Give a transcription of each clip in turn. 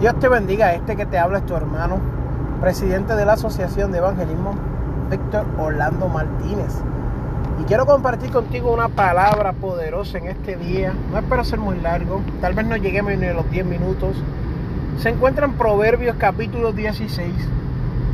Dios te bendiga, este que te habla es tu hermano, presidente de la Asociación de Evangelismo, Víctor Orlando Martínez. Y quiero compartir contigo una palabra poderosa en este día. No espero ser muy largo, tal vez no lleguemos ni a los 10 minutos. Se encuentra en Proverbios capítulo 16,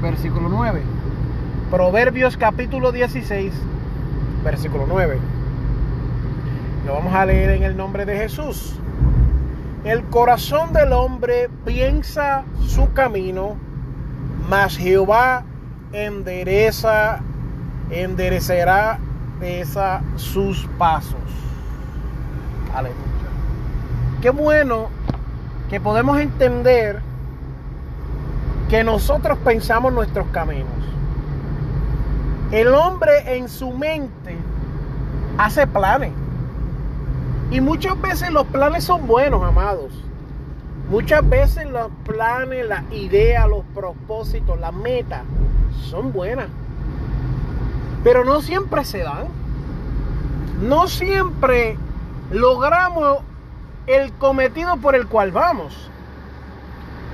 versículo 9. Proverbios capítulo 16, versículo 9. Lo vamos a leer en el nombre de Jesús. El corazón del hombre piensa su camino, mas Jehová endereza, enderecerá sus pasos. Aleluya. Qué bueno que podemos entender que nosotros pensamos nuestros caminos. El hombre en su mente hace planes. Y muchas veces los planes son buenos, amados. Muchas veces los planes, las ideas, los propósitos, las metas son buenas. Pero no siempre se dan. No siempre logramos el cometido por el cual vamos.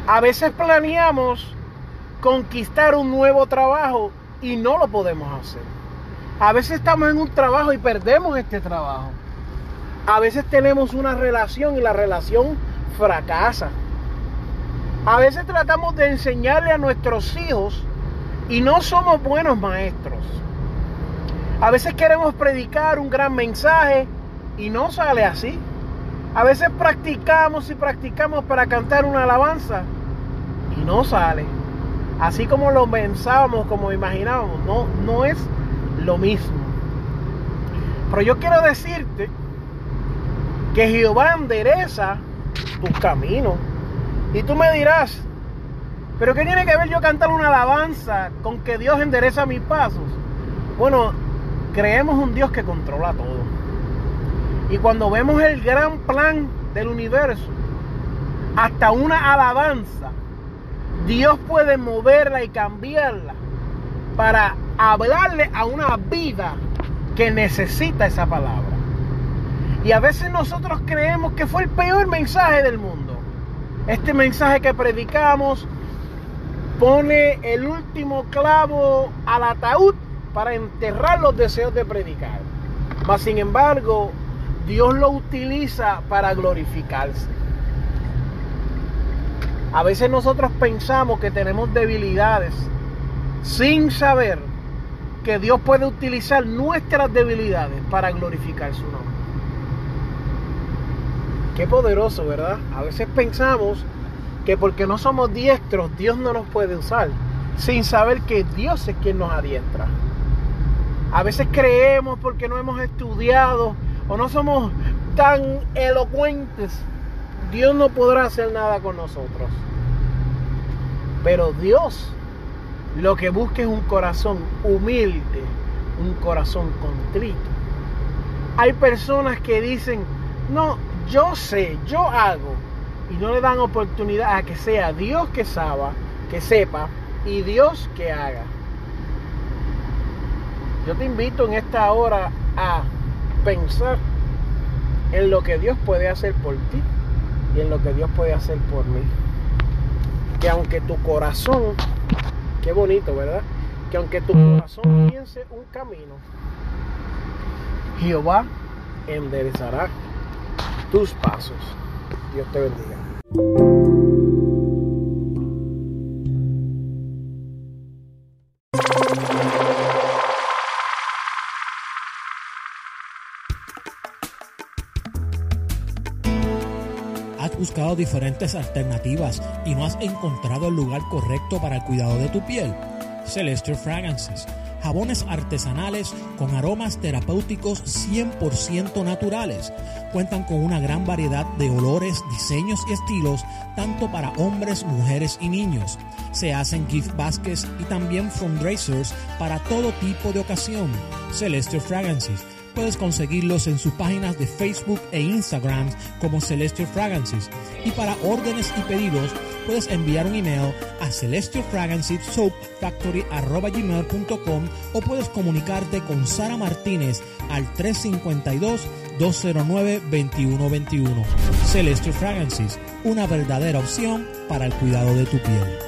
A veces planeamos conquistar un nuevo trabajo y no lo podemos hacer. A veces estamos en un trabajo y perdemos este trabajo. A veces tenemos una relación y la relación fracasa. A veces tratamos de enseñarle a nuestros hijos y no somos buenos maestros. A veces queremos predicar un gran mensaje y no sale así. A veces practicamos y practicamos para cantar una alabanza y no sale. Así como lo pensábamos, como imaginábamos, no, no es lo mismo. Pero yo quiero decirte que Jehová endereza tus caminos. Y tú me dirás, pero ¿qué tiene que ver yo cantar una alabanza con que Dios endereza mis pasos? Bueno, creemos un Dios que controla todo. Y cuando vemos el gran plan del universo, hasta una alabanza, Dios puede moverla y cambiarla para hablarle a una vida que necesita esa palabra. Y a veces nosotros creemos que fue el peor mensaje del mundo. Este mensaje que predicamos pone el último clavo al ataúd para enterrar los deseos de predicar. Mas sin embargo, Dios lo utiliza para glorificarse. A veces nosotros pensamos que tenemos debilidades sin saber que Dios puede utilizar nuestras debilidades para glorificar su nombre. Qué poderoso, ¿verdad? A veces pensamos que porque no somos diestros, Dios no nos puede usar, sin saber que Dios es quien nos adiestra. A veces creemos porque no hemos estudiado o no somos tan elocuentes, Dios no podrá hacer nada con nosotros. Pero Dios lo que busca es un corazón humilde, un corazón contrito. Hay personas que dicen, no, yo sé, yo hago. Y no le dan oportunidad a que sea Dios que sabe, que sepa y Dios que haga. Yo te invito en esta hora a pensar en lo que Dios puede hacer por ti y en lo que Dios puede hacer por mí. Que aunque tu corazón, qué bonito, ¿verdad? Que aunque tu corazón piense un camino, Jehová enderezará tus pasos. Dios te bendiga. Has buscado diferentes alternativas y no has encontrado el lugar correcto para el cuidado de tu piel. Celestial Fragrances jabones artesanales con aromas terapéuticos 100% naturales. Cuentan con una gran variedad de olores, diseños y estilos, tanto para hombres, mujeres y niños. Se hacen gift baskets y también fundraisers para todo tipo de ocasión. Celestial Fragrances puedes conseguirlos en sus páginas de Facebook e Instagram como Celestial Fragrances. Y para órdenes y pedidos, puedes enviar un email a celestialfragrancesoapfactory.com o puedes comunicarte con Sara Martínez al 352-209-2121. Celestial Fragrances, una verdadera opción para el cuidado de tu piel.